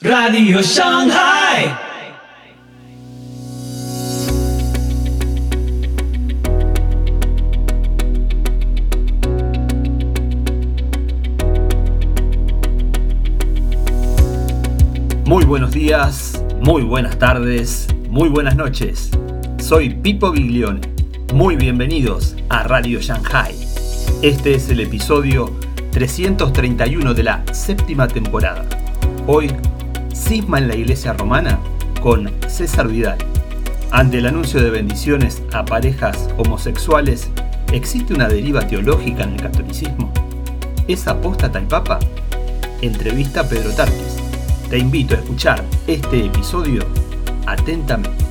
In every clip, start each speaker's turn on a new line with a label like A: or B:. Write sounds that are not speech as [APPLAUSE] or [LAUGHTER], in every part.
A: Radio Shanghai.
B: Muy buenos días, muy buenas tardes, muy buenas noches. Soy Pipo Biglione. Muy bienvenidos a Radio Shanghai. Este es el episodio 331 de la séptima temporada. Hoy Cisma en la Iglesia Romana con César Vidal. Ante el anuncio de bendiciones a parejas homosexuales, ¿existe una deriva teológica en el catolicismo? ¿Es apóstata el Papa? Entrevista a Pedro Tarquis. Te invito a escuchar este episodio atentamente.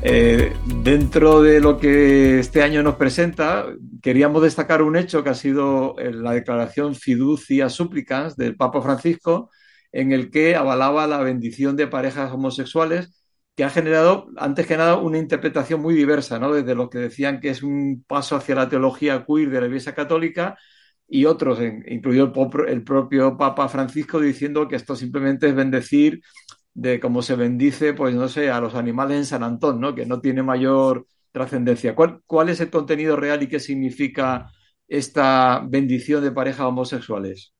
C: Eh, dentro de lo que este año nos presenta, queríamos destacar un hecho que ha sido eh, la declaración Fiducia Súplicas del Papa Francisco, en el que avalaba la bendición de parejas homosexuales, que ha generado, antes que nada, una interpretación muy diversa, ¿no? Desde los que decían que es un paso hacia la teología queer de la Iglesia Católica y otros, incluido el, el propio Papa Francisco, diciendo que esto simplemente es bendecir de cómo se bendice, pues no sé, a los animales en San Antón. Que no tiene mayor trascendencia. ¿Cuál, ¿Cuál es el contenido real y qué significa esta bendición de parejas homosexuales?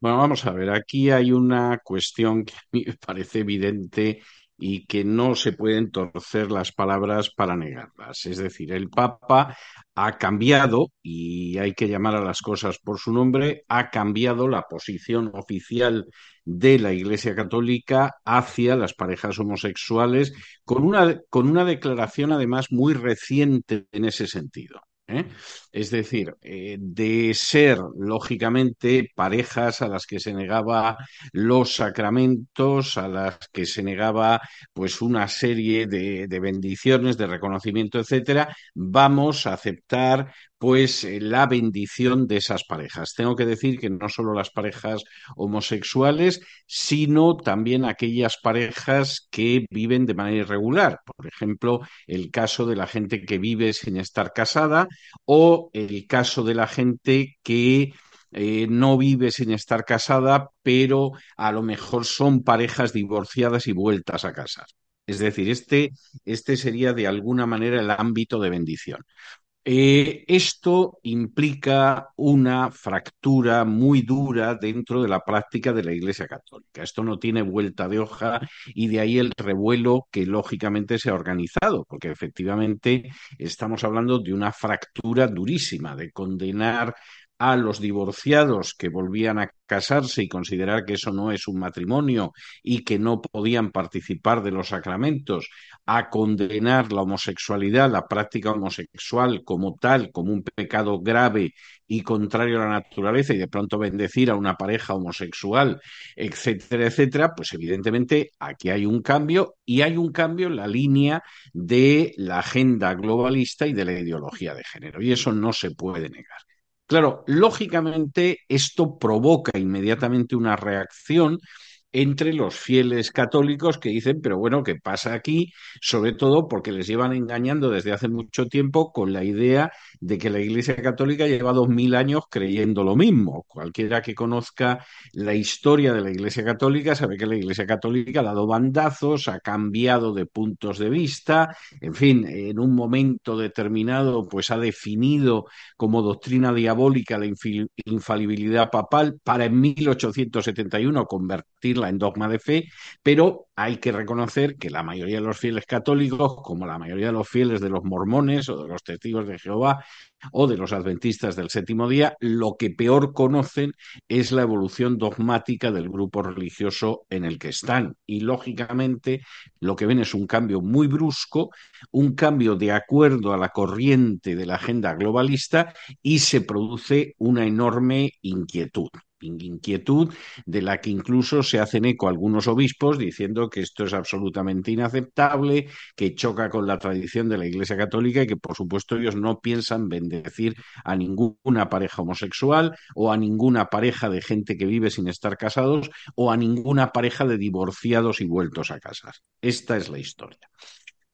D: Bueno, vamos a ver, aquí hay una cuestión que a mí me parece evidente y que no se pueden torcer las palabras para negarlas. Es decir, el Papa ha cambiado, y hay que llamar a las cosas por su nombre, ha cambiado la posición oficial de la Iglesia Católica hacia las parejas homosexuales, con una, con una declaración además muy reciente en ese sentido. ¿Eh? Es decir, eh, de ser, lógicamente, parejas a las que se negaba los sacramentos, a las que se negaba pues una serie de, de bendiciones, de reconocimiento, etcétera, vamos a aceptar pues eh, la bendición de esas parejas. Tengo que decir que no solo las parejas homosexuales, sino también aquellas parejas que viven de manera irregular. Por ejemplo, el caso de la gente que vive sin estar casada o el caso de la gente que eh, no vive sin estar casada, pero a lo mejor son parejas divorciadas y vueltas a casar. Es decir, este, este sería de alguna manera el ámbito de bendición. Eh, esto implica una fractura muy dura dentro de la práctica de la Iglesia Católica. Esto no tiene vuelta de hoja y de ahí el revuelo que lógicamente se ha organizado, porque efectivamente estamos hablando de una fractura durísima, de condenar a los divorciados que volvían a casarse y considerar que eso no es un matrimonio y que no podían participar de los sacramentos, a condenar la homosexualidad, la práctica homosexual como tal, como un pecado grave y contrario a la naturaleza y de pronto bendecir a una pareja homosexual, etcétera, etcétera, pues evidentemente aquí hay un cambio y hay un cambio en la línea de la agenda globalista y de la ideología de género y eso no se puede negar. Claro, lógicamente esto provoca inmediatamente una reacción entre los fieles católicos que dicen, pero bueno, ¿qué pasa aquí? Sobre todo porque les llevan engañando desde hace mucho tiempo con la idea de que la Iglesia Católica lleva dos mil años creyendo lo mismo. Cualquiera que conozca la historia de la Iglesia Católica sabe que la Iglesia Católica ha dado bandazos, ha cambiado de puntos de vista, en fin, en un momento determinado, pues ha definido como doctrina diabólica la infalibilidad papal para en 1871 convertirla en dogma de fe, pero hay que reconocer que la mayoría de los fieles católicos, como la mayoría de los fieles de los mormones o de los testigos de Jehová o de los adventistas del séptimo día, lo que peor conocen es la evolución dogmática del grupo religioso en el que están. Y lógicamente lo que ven es un cambio muy brusco, un cambio de acuerdo a la corriente de la agenda globalista y se produce una enorme inquietud inquietud de la que incluso se hacen eco algunos obispos diciendo que esto es absolutamente inaceptable, que choca con la tradición de la Iglesia Católica y que por supuesto ellos no piensan bendecir a ninguna pareja homosexual o a ninguna pareja de gente que vive sin estar casados o a ninguna pareja de divorciados y vueltos a casar. Esta es la historia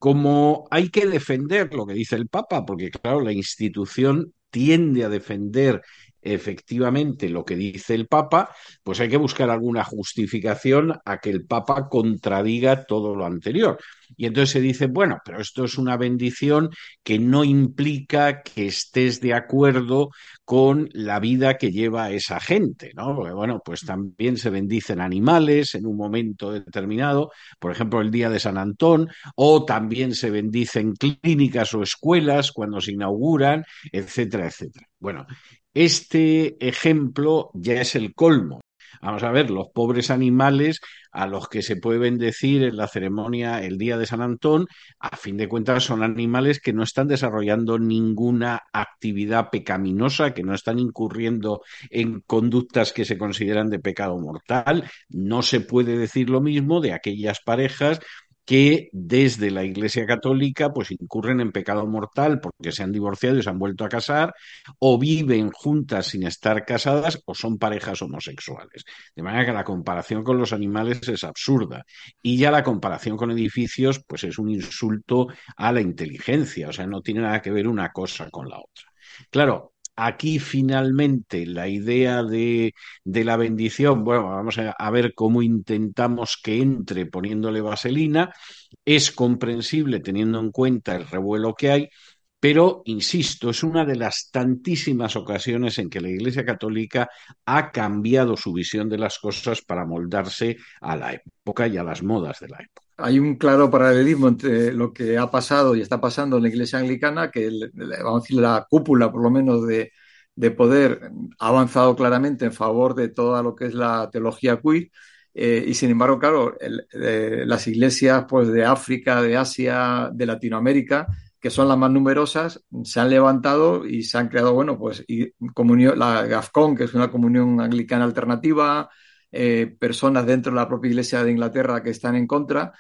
D: como hay que defender lo que dice el Papa, porque claro, la institución tiende a defender efectivamente lo que dice el Papa, pues hay que buscar alguna justificación a que el Papa contradiga todo lo anterior. Y entonces se dice, bueno, pero esto es una bendición que no implica que estés de acuerdo con la vida que lleva esa gente, ¿no? Porque, bueno, pues también se bendicen animales en un momento determinado, por ejemplo, el día de San Antón, o también se bendicen clínicas o escuelas cuando se inauguran, etcétera, etcétera. Bueno, este ejemplo ya es el colmo. Vamos a ver, los pobres animales a los que se puede bendecir en la ceremonia el día de San Antón, a fin de cuentas son animales que no están desarrollando ninguna actividad pecaminosa, que no están incurriendo en conductas que se consideran de pecado mortal. No se puede decir lo mismo de aquellas parejas que desde la Iglesia Católica pues incurren en pecado mortal porque se han divorciado y se han vuelto a casar o viven juntas sin estar casadas o son parejas homosexuales. De manera que la comparación con los animales es absurda y ya la comparación con edificios pues es un insulto a la inteligencia, o sea, no tiene nada que ver una cosa con la otra. Claro, Aquí finalmente la idea de, la bendición, bueno, vamos a, ver cómo intentamos que entre poniéndole vaselina, es comprensible teniendo en cuenta el revuelo que hay, pero, insisto, es una de las tantísimas ocasiones en que la Iglesia Católica ha cambiado su visión de las cosas para moldarse a la época y a las modas de la época.
C: Hay un claro paralelismo entre lo que ha pasado y está pasando en la Iglesia Anglicana, que vamos a decir la cúpula, por lo menos, de, poder ha avanzado claramente en favor de toda lo que es la teología queer. Eh, y sin embargo, claro, eh, las iglesias pues, de África, de Asia, de Latinoamérica, que son las más numerosas, se han levantado y se han creado, bueno, pues comunión, la GAFCON, que es una comunión anglicana alternativa, eh, personas dentro de la propia Iglesia de Inglaterra que están en contra,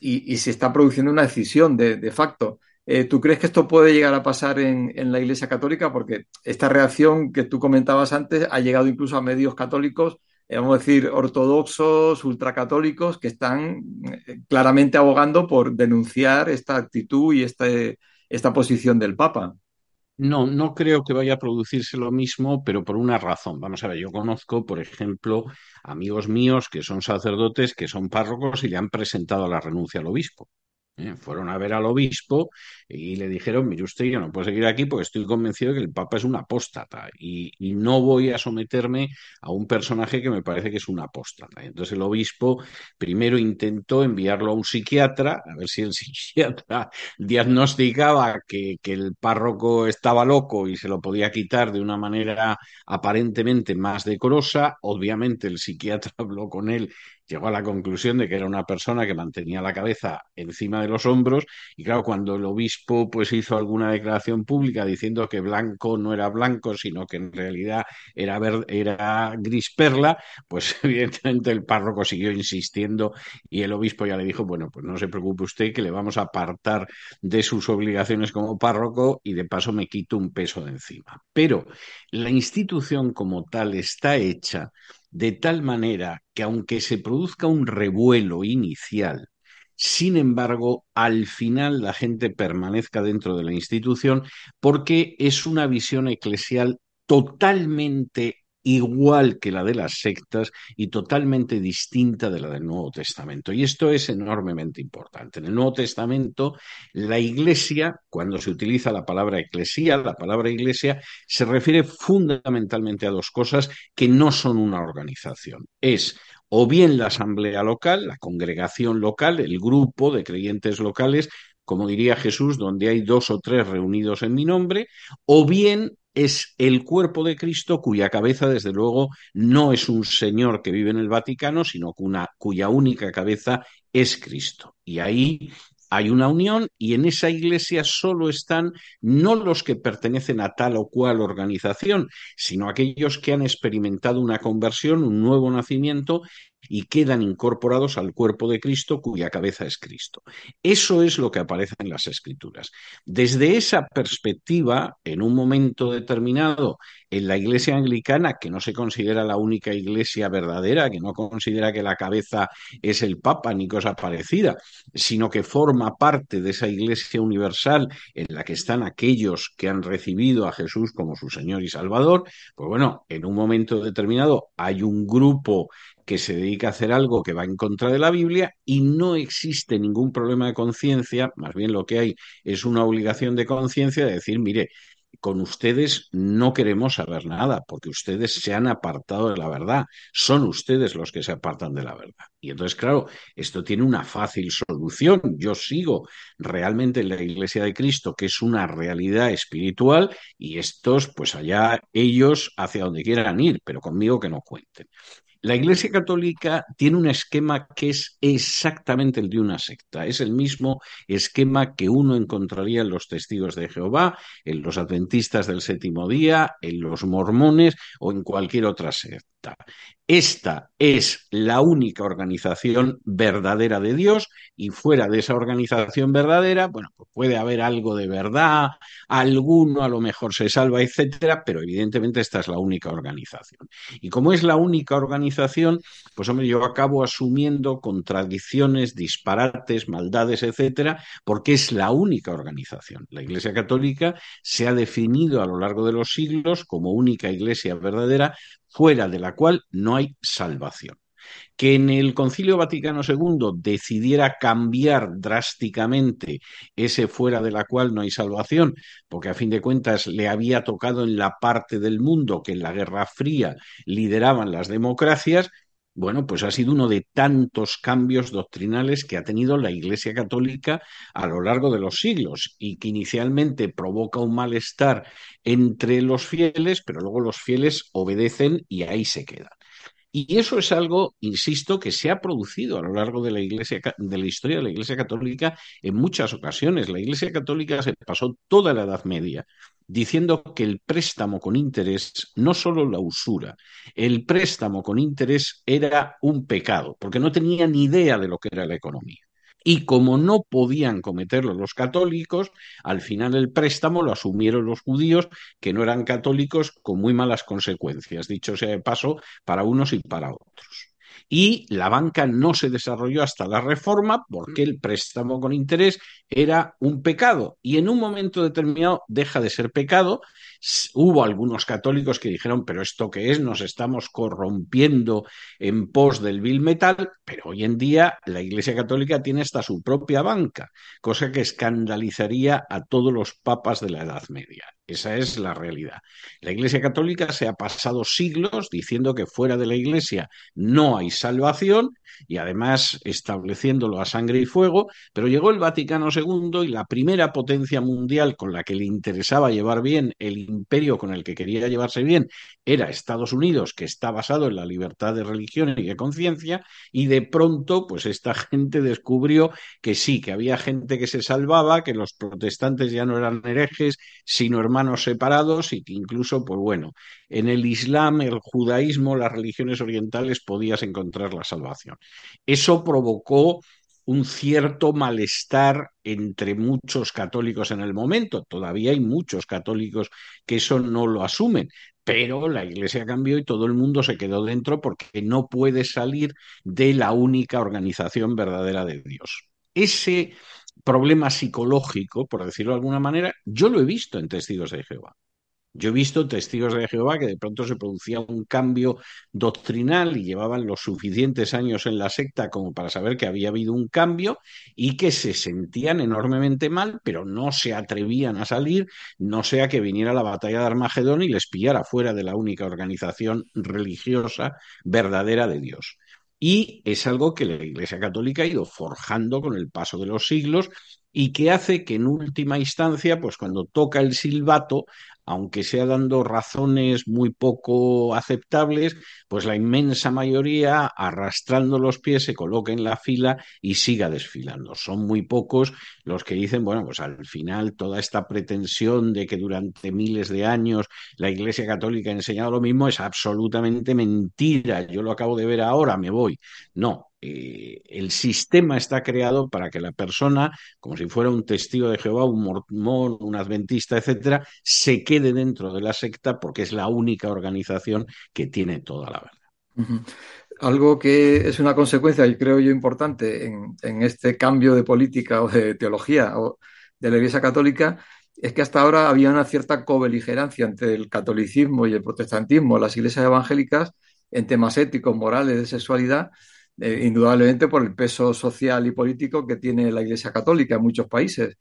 C: y, se está produciendo una decisión de, facto. Eh, ¿Tú crees que esto puede llegar a pasar en, en, la Iglesia Católica? Porque esta reacción que tú comentabas antes ha llegado incluso a medios católicos eh, vamos a decir, ortodoxos, ultracatólicos, que están claramente abogando por denunciar esta actitud y este, esta posición del Papa.
D: No, no creo que vaya a producirse lo mismo, pero por una razón. Vamos a ver, yo conozco, por ejemplo, amigos míos que son sacerdotes, que son párrocos y le han presentado la renuncia al obispo. ¿Eh? Fueron a ver al obispo y le dijeron, mire usted, yo no puedo seguir aquí porque estoy convencido de que el Papa es un apóstata y, no voy a someterme a un personaje que me parece que es un apóstata. Entonces el obispo primero intentó enviarlo a un psiquiatra, a ver si el [LAUGHS] psiquiatra diagnosticaba que, el párroco estaba loco y se lo podía quitar de una manera aparentemente más decorosa. Obviamente el psiquiatra [LAUGHS] habló con él llegó a la conclusión de que era una persona que mantenía la cabeza encima de los hombros y claro, cuando el obispo pues hizo alguna declaración pública diciendo que blanco no era blanco, sino que en realidad era, era gris perla, pues [LAUGHS] evidentemente el párroco siguió insistiendo y el obispo ya le dijo, bueno, pues no se preocupe usted que le vamos a apartar de sus obligaciones como párroco y de paso me quito un peso de encima. Pero la institución como tal está hecha de tal manera que aunque se produzca un revuelo inicial, sin embargo, al final la gente permanezca dentro de la institución porque es una visión eclesial totalmente igual que la de las sectas y totalmente distinta de la del Nuevo Testamento. Y esto es enormemente importante. En el Nuevo Testamento, la Iglesia, cuando se utiliza la palabra eclesía, la palabra Iglesia, se refiere fundamentalmente a dos cosas que no son una organización. Es o bien la asamblea local, la congregación local, el grupo de creyentes locales, como diría Jesús, donde hay dos o tres reunidos en mi nombre, o bien es el cuerpo de Cristo cuya cabeza, desde luego, no es un señor que vive en el Vaticano, sino cuya única cabeza es Cristo. Y ahí hay una unión y en esa iglesia solo están no los que pertenecen a tal o cual organización, sino aquellos que han experimentado una conversión, un nuevo nacimiento y quedan incorporados al cuerpo de Cristo cuya cabeza es Cristo. Eso es lo que aparece en las escrituras. Desde esa perspectiva, en un momento determinado, en la iglesia anglicana, que no se considera la única iglesia verdadera, que no considera que la cabeza es el Papa ni cosa parecida, sino que forma parte de esa iglesia universal en la que están aquellos que han recibido a Jesús como su Señor y Salvador, pues bueno, en un momento determinado hay un grupo que se dedica a hacer algo que va en contra de la Biblia y no existe ningún problema de conciencia, más bien lo que hay es una obligación de conciencia de decir, mire, con ustedes no queremos saber nada, porque ustedes se han apartado de la verdad, son ustedes los que se apartan de la verdad. Y entonces, claro, esto tiene una fácil solución. Yo sigo realmente en la Iglesia de Cristo, que es una realidad espiritual, y estos, pues allá ellos hacia donde quieran ir, pero conmigo que no cuenten. La Iglesia Católica tiene un esquema que es exactamente el de una secta. Es el mismo esquema que uno encontraría en los testigos de Jehová, en los adventistas del séptimo día, en los mormones o en cualquier otra secta. Esta es la única organización verdadera de Dios y fuera de esa organización verdadera, bueno, pues puede haber algo de verdad, alguno a lo mejor se salva, etcétera, pero evidentemente esta es la única organización. Y como es la única organización, pues hombre, yo acabo asumiendo contradicciones, disparates, maldades, etcétera, porque es la única organización. La Iglesia Católica se ha definido a lo largo de los siglos como única iglesia verdadera fuera de la cual no hay salvación. Que en el Concilio Vaticano II decidiera cambiar drásticamente ese fuera de la cual no hay salvación, porque a fin de cuentas le había tocado en la parte del mundo que en la Guerra Fría lideraban las democracias, bueno, pues ha sido uno de tantos cambios doctrinales que ha tenido la Iglesia Católica a lo largo de los siglos y que inicialmente provoca un malestar entre los fieles, pero luego los fieles obedecen y ahí se quedan. Y eso es algo, insisto, que se ha producido a lo largo de la, iglesia, de la historia de la Iglesia Católica en muchas ocasiones. La Iglesia Católica se pasó toda la Edad Media diciendo que el préstamo con interés, no solo la usura, el préstamo con interés era un pecado, porque no tenían ni idea de lo que era la economía. Y como no podían cometerlo los católicos, al final el préstamo lo asumieron los judíos, que no eran católicos, con muy malas consecuencias, dicho sea de paso, para unos y para otros y la banca no se desarrolló hasta la reforma porque el préstamo con interés era un pecado y en un momento determinado deja de ser pecado. Hubo algunos católicos que dijeron, pero esto qué es, nos estamos corrompiendo en pos del vil metal, pero hoy en día la Iglesia Católica tiene hasta su propia banca, cosa que escandalizaría a todos los papas de la Edad Media. Esa es la realidad. La Iglesia Católica se ha pasado siglos diciendo que fuera de la Iglesia no hay salvación y además estableciéndolo a sangre y fuego, pero llegó el Vaticano II y la primera potencia mundial con la que le interesaba llevar bien el imperio con el que quería llevarse bien era Estados Unidos, que está basado en la libertad de religión y de conciencia, y de pronto pues esta gente descubrió que sí, que había gente que se salvaba, que los protestantes ya no eran herejes, sino hermanos hermanos separados y que incluso, pues bueno, en el Islam, el judaísmo, las religiones orientales podías encontrar la salvación. Eso provocó un cierto malestar entre muchos católicos en el momento. Todavía hay muchos católicos que eso no lo asumen, pero la iglesia cambió y todo el mundo se quedó dentro porque no puede salir de la única organización verdadera de Dios. Ese problema psicológico, por decirlo de alguna manera, yo lo he visto en testigos de Jehová. Yo he visto testigos de Jehová que de pronto se producía un cambio doctrinal y llevaban los suficientes años en la secta como para saber que había habido un cambio y que se sentían enormemente mal, pero no se atrevían a salir, no sea que viniera la batalla de Armagedón y les pillara fuera de la única organización religiosa verdadera de Dios. Y es algo que la Iglesia Católica ha ido forjando con el paso de los siglos y que hace que en última instancia, pues cuando toca el silbato, aunque sea dando razones muy poco aceptables, pues la inmensa mayoría, arrastrando los pies, se coloque en la fila y siga desfilando. Son muy pocos los que dicen, bueno, pues al final toda esta pretensión de que durante miles de años la Iglesia Católica ha enseñado lo mismo es absolutamente mentira. Yo lo acabo de ver ahora, me voy. No, eh, el sistema está creado para que la persona, como si fuera un testigo de Jehová, un mormón, un adventista, etcétera, se quede dentro de la secta porque es la única organización que tiene toda la verdad.
C: Algo que es una consecuencia, y creo yo, importante en, este cambio de política o de teología o de la Iglesia Católica es que hasta ahora había una cierta cobeligerancia entre el catolicismo y el protestantismo, las iglesias evangélicas, en temas éticos, morales, de sexualidad, eh, indudablemente por el peso social y político que tiene la Iglesia Católica en muchos países.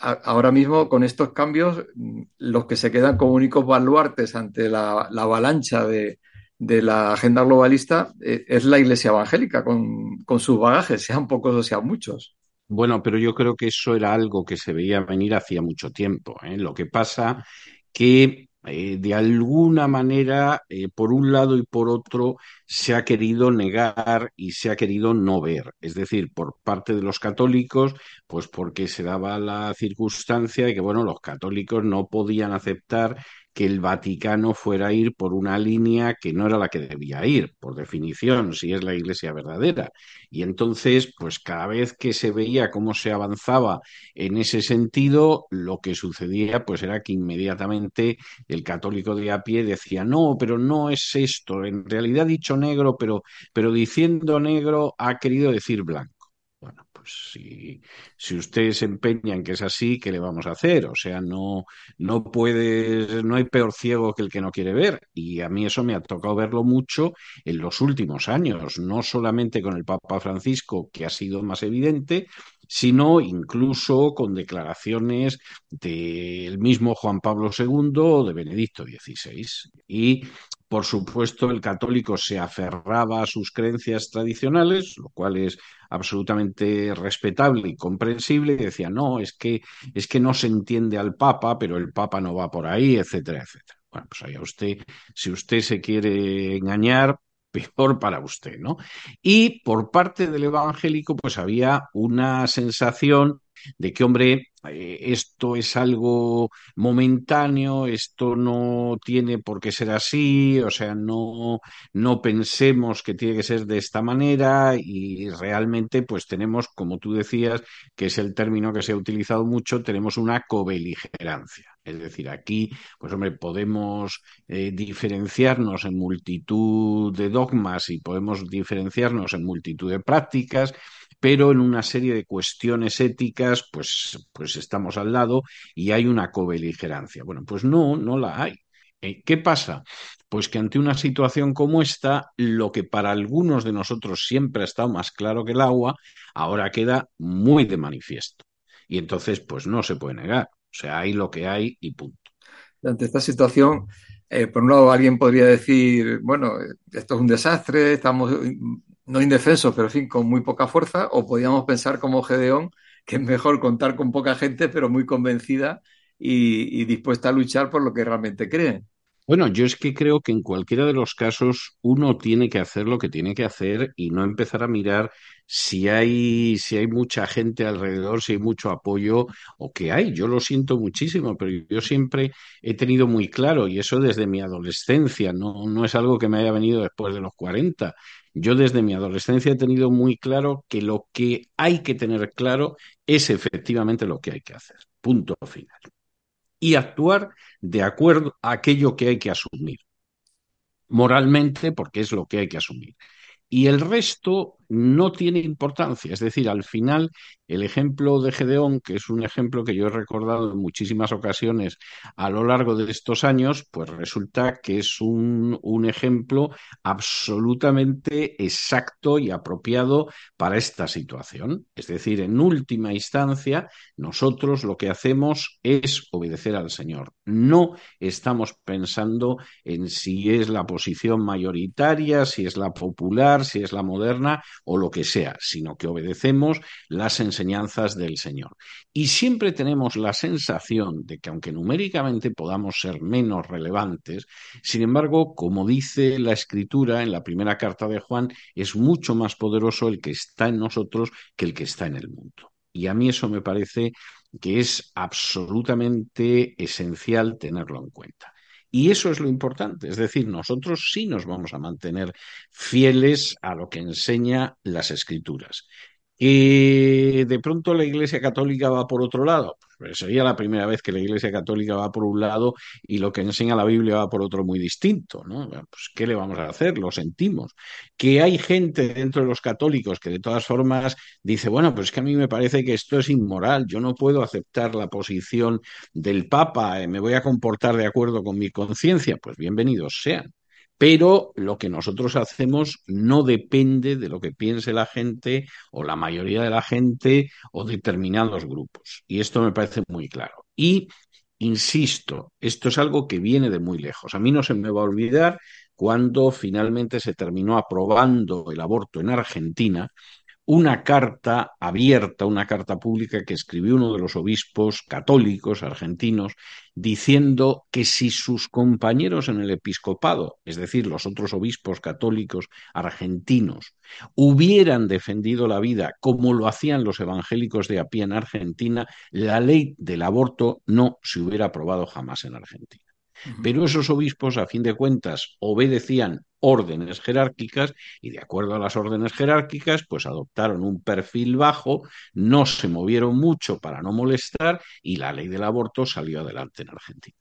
C: Ahora mismo, con estos cambios, mm, los que se quedan como únicos baluartes ante la, la avalancha de, la agenda globalista eh, es la Iglesia evangélica, con, con sus bagajes, sean pocos o sean muchos.
D: Bueno, pero yo creo que eso era algo que se veía venir hacía mucho tiempo. ¿eh? Lo que pasa que eh, de alguna manera, eh, por un lado y por otro, se ha querido negar y se ha querido no ver. Es decir, por parte de los católicos, pues porque se daba la circunstancia de que, bueno, los católicos no podían aceptar que el Vaticano fuera a ir por una línea que no era la que debía ir, por definición, si es la Iglesia verdadera. Y entonces, pues cada vez que se veía cómo se avanzaba en ese sentido, lo que sucedía, pues era que inmediatamente el católico de a pie decía, no, pero no es esto, en realidad dicho negro, pero, pero diciendo negro ha querido decir blanco. Si, si usted se empeña en que es así, ¿qué le vamos a hacer? O sea, no, no puede, no hay peor ciego que el que no quiere ver. Y a mí eso me ha tocado verlo mucho en los últimos años, no solamente con el Papa Francisco, que ha sido más evidente, sino incluso con declaraciones del mismo Juan Pablo II o de Benedicto XVI. Y por supuesto, el católico se aferraba a sus creencias tradicionales, lo cual es absolutamente respetable y comprensible, y decía, no, es que, es que no se entiende al Papa, pero el Papa no va por ahí, etcétera, etcétera. Bueno, pues allá usted, si usted se quiere engañar, peor para usted, ¿no? Y por parte del evangélico, pues había una sensación de que, hombre, eh, esto es algo momentáneo, esto no tiene por qué ser así, o sea, no, no pensemos que tiene que ser de esta manera y realmente pues tenemos, como tú decías, que es el término que se ha utilizado mucho, tenemos una cobeligerancia. Es decir, aquí, pues hombre, podemos eh, diferenciarnos en multitud de dogmas y podemos diferenciarnos en multitud de prácticas, pero en una serie de cuestiones éticas, pues, pues estamos al lado y hay una cobeligerancia. Bueno, pues no, no la hay. Eh, ¿Qué pasa? Pues que ante una situación como esta, lo que para algunos de nosotros siempre ha estado más claro que el agua, ahora queda muy de manifiesto. Y entonces, pues no se puede negar. O sea, hay lo que hay y punto.
C: Ante esta situación, eh, por un lado, alguien podría decir, bueno, esto es un desastre, estamos no indefensos, pero en fin, con muy poca fuerza, o podíamos pensar como Gedeón, que es mejor contar con poca gente, pero muy convencida y, dispuesta a luchar por lo que realmente creen.
D: Bueno, yo es que creo que en cualquiera de los casos uno tiene que hacer lo que tiene que hacer y no empezar a mirar si hay, si hay mucha gente alrededor, si hay mucho apoyo o qué hay. Yo lo siento muchísimo, pero yo siempre he tenido muy claro, y eso desde mi adolescencia, no, no es algo que me haya venido después de los 40. Yo desde mi adolescencia he tenido muy claro que lo que hay que tener claro es efectivamente lo que hay que hacer. Punto final y actuar de acuerdo a aquello que hay que asumir. Moralmente, porque es lo que hay que asumir. Y el resto no tiene importancia. Es decir, al final, el ejemplo de Gedeón, que es un ejemplo que yo he recordado en muchísimas ocasiones a lo largo de estos años, pues resulta que es un, un ejemplo absolutamente exacto y apropiado para esta situación. Es decir, en última instancia, nosotros lo que hacemos es obedecer al Señor. No estamos pensando en si es la posición mayoritaria, si es la popular, si es la moderna o lo que sea, sino que obedecemos las enseñanzas del Señor. Y siempre tenemos la sensación de que aunque numéricamente podamos ser menos relevantes, sin embargo, como dice la Escritura en la primera carta de Juan, es mucho más poderoso el que está en nosotros que el que está en el mundo. Y a mí eso me parece que es absolutamente esencial tenerlo en cuenta. Y eso es lo importante, es decir, nosotros sí nos vamos a mantener fieles a lo que enseña las escrituras. Y de pronto la Iglesia Católica va por otro lado. Pues sería la primera vez que la Iglesia Católica va por un lado y lo que enseña la Biblia va por otro muy distinto, ¿no? Pues ¿qué le vamos a hacer? Lo sentimos. Que hay gente dentro de los católicos que de todas formas dice, bueno, pues es que a mí me parece que esto es inmoral, yo no puedo aceptar la posición del Papa, eh, me voy a comportar de acuerdo con mi conciencia, pues bienvenidos sean pero lo que nosotros hacemos no depende de lo que piense la gente o la mayoría de la gente o determinados grupos. Y esto me parece muy claro. Y, insisto, esto es algo que viene de muy lejos. A mí no se me va a olvidar cuando finalmente se terminó aprobando el aborto en Argentina, una carta abierta, una carta pública que escribió uno de los obispos católicos argentinos, diciendo que si sus compañeros en el episcopado, es decir, los otros obispos católicos argentinos, hubieran defendido la vida como lo hacían los evangélicos de a pie en Argentina, la ley del aborto no se hubiera aprobado jamás en Argentina. Pero esos obispos, a fin de cuentas, obedecían órdenes jerárquicas y de acuerdo a las órdenes jerárquicas, pues adoptaron un perfil bajo, no se movieron mucho para no molestar y la ley del aborto salió adelante en Argentina.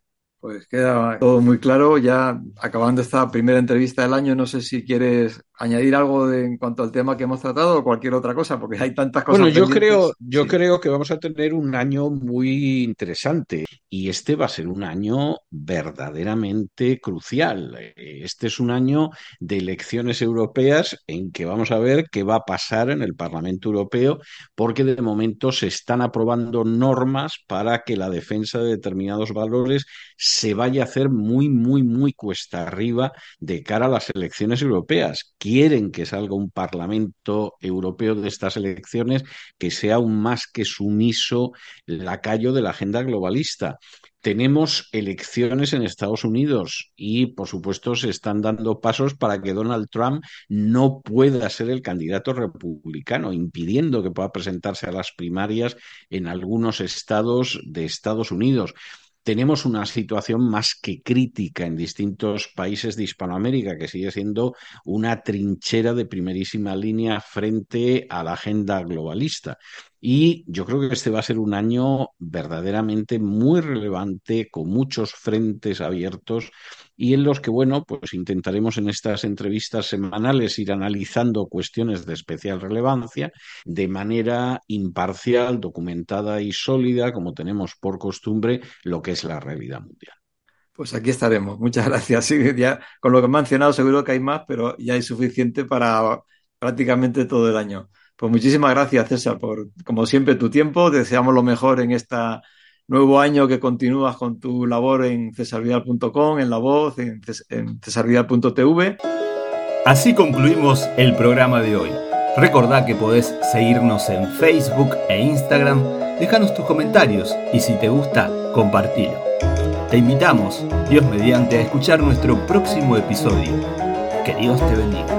C: Pues queda todo muy claro. Ya acabando esta primera entrevista del año, no sé si quieres añadir algo en cuanto al tema que hemos tratado o cualquier otra cosa, porque hay tantas cosas.
D: Bueno, yo creo, yo creo que vamos a tener un año muy interesante y este va a ser un año verdaderamente crucial. Este es un año de elecciones europeas en que vamos a ver qué va a pasar en el Parlamento Europeo, porque de momento se están aprobando normas para que la defensa de determinados valores se vaya a hacer muy, muy, muy cuesta arriba de cara a las elecciones europeas. Quieren que salga un Parlamento Europeo de estas elecciones que sea aún más que sumiso lacayo de la agenda globalista. Tenemos elecciones en Estados Unidos y, por supuesto, se están dando pasos para que Donald Trump no pueda ser el candidato republicano, impidiendo que pueda presentarse a las primarias en algunos estados de Estados Unidos tenemos una situación más que crítica en distintos países de Hispanoamérica, que sigue siendo una trinchera de primerísima línea frente a la agenda globalista. Y yo creo que este va a ser un año verdaderamente muy relevante, con muchos frentes abiertos y en los que, bueno, pues intentaremos en estas entrevistas semanales ir analizando cuestiones de especial relevancia de manera imparcial, documentada y sólida, como tenemos por costumbre, lo que es la realidad mundial.
C: Pues aquí estaremos. Muchas [LAUGHS] gracias. ya con lo que he mencionado seguro que hay más, pero ya hay suficiente para prácticamente todo el año. Pues muchísimas gracias, César, por, como siempre, tu tiempo. deseamos lo mejor en este nuevo año que continúas con tu labor en cesarvidal.com, en La Voz, en, en cesarvidal.tv.
B: Así concluimos el programa de hoy. Recordá que podés seguirnos en Facebook e Instagram, dejanos tus comentarios y si te gusta, compartilo. Te invitamos, Dios mediante, a escuchar nuestro próximo episodio. Que Dios te bendiga.